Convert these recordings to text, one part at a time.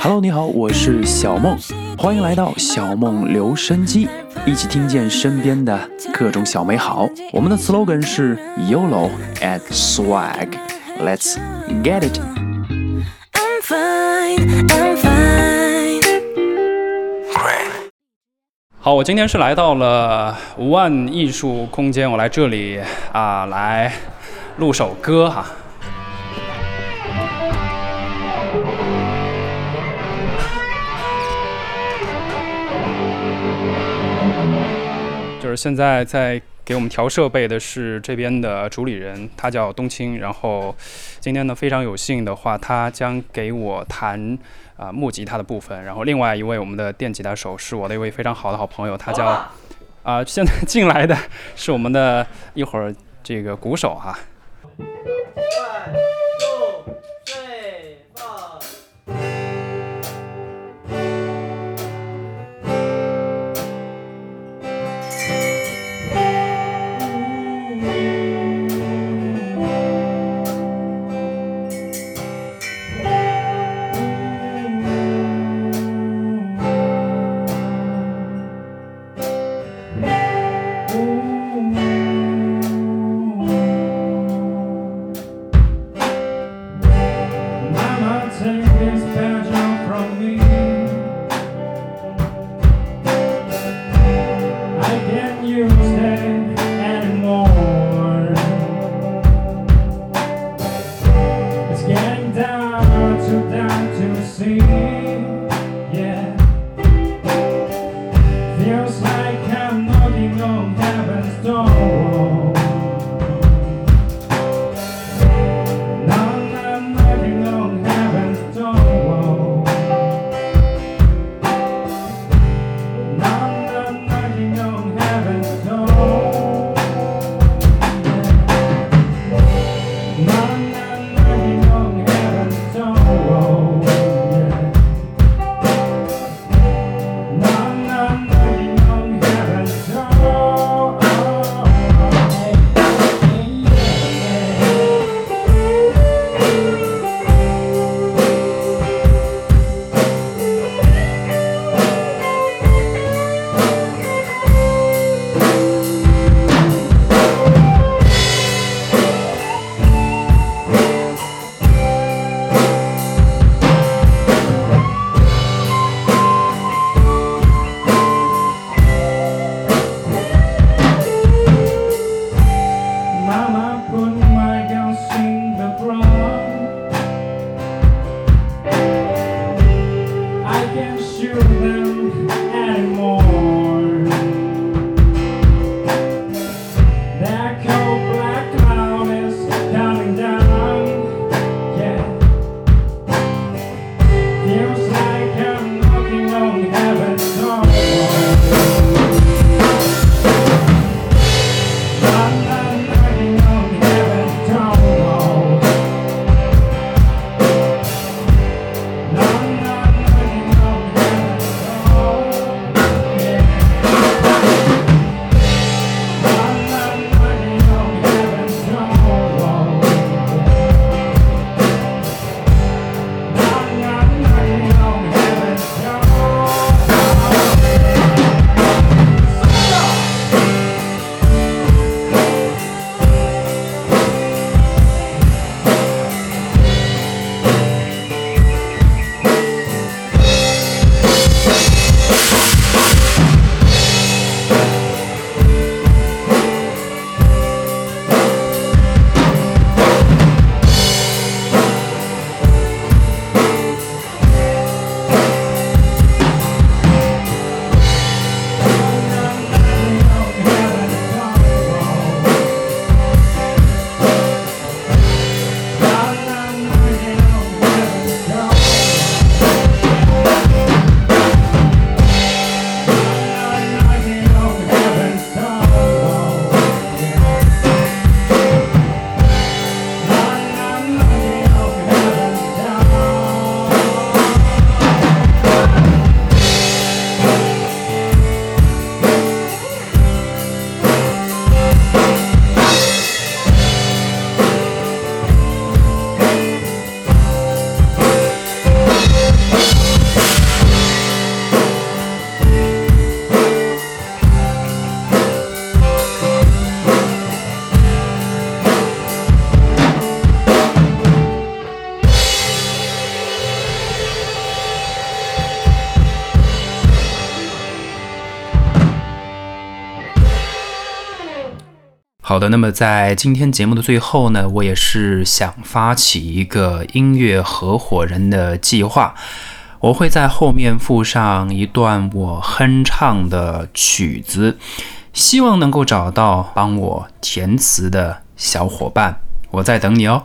Hello，你好，我是小梦，欢迎来到小梦留声机，一起听见身边的各种小美好。我们的 slogan 是 YOLO and swag，Let's get it。好，我今天是来到了无万艺术空间，我来这里啊，来录首歌哈。就是现在在给我们调设备的是这边的主理人，他叫冬青。然后今天呢，非常有幸的话，他将给我弹啊木吉他的部分。然后另外一位我们的电吉他手是我的一位非常好的好朋友，他叫 啊现在进来的是我们的一会儿这个鼓手哈。One. his power. 好的，那么在今天节目的最后呢，我也是想发起一个音乐合伙人的计划，我会在后面附上一段我哼唱的曲子，希望能够找到帮我填词的小伙伴，我在等你哦。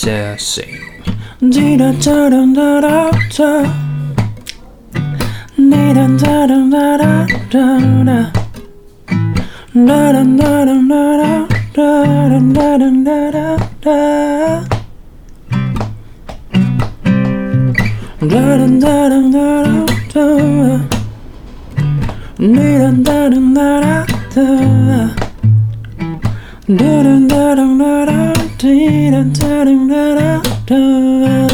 to sing da da da da da da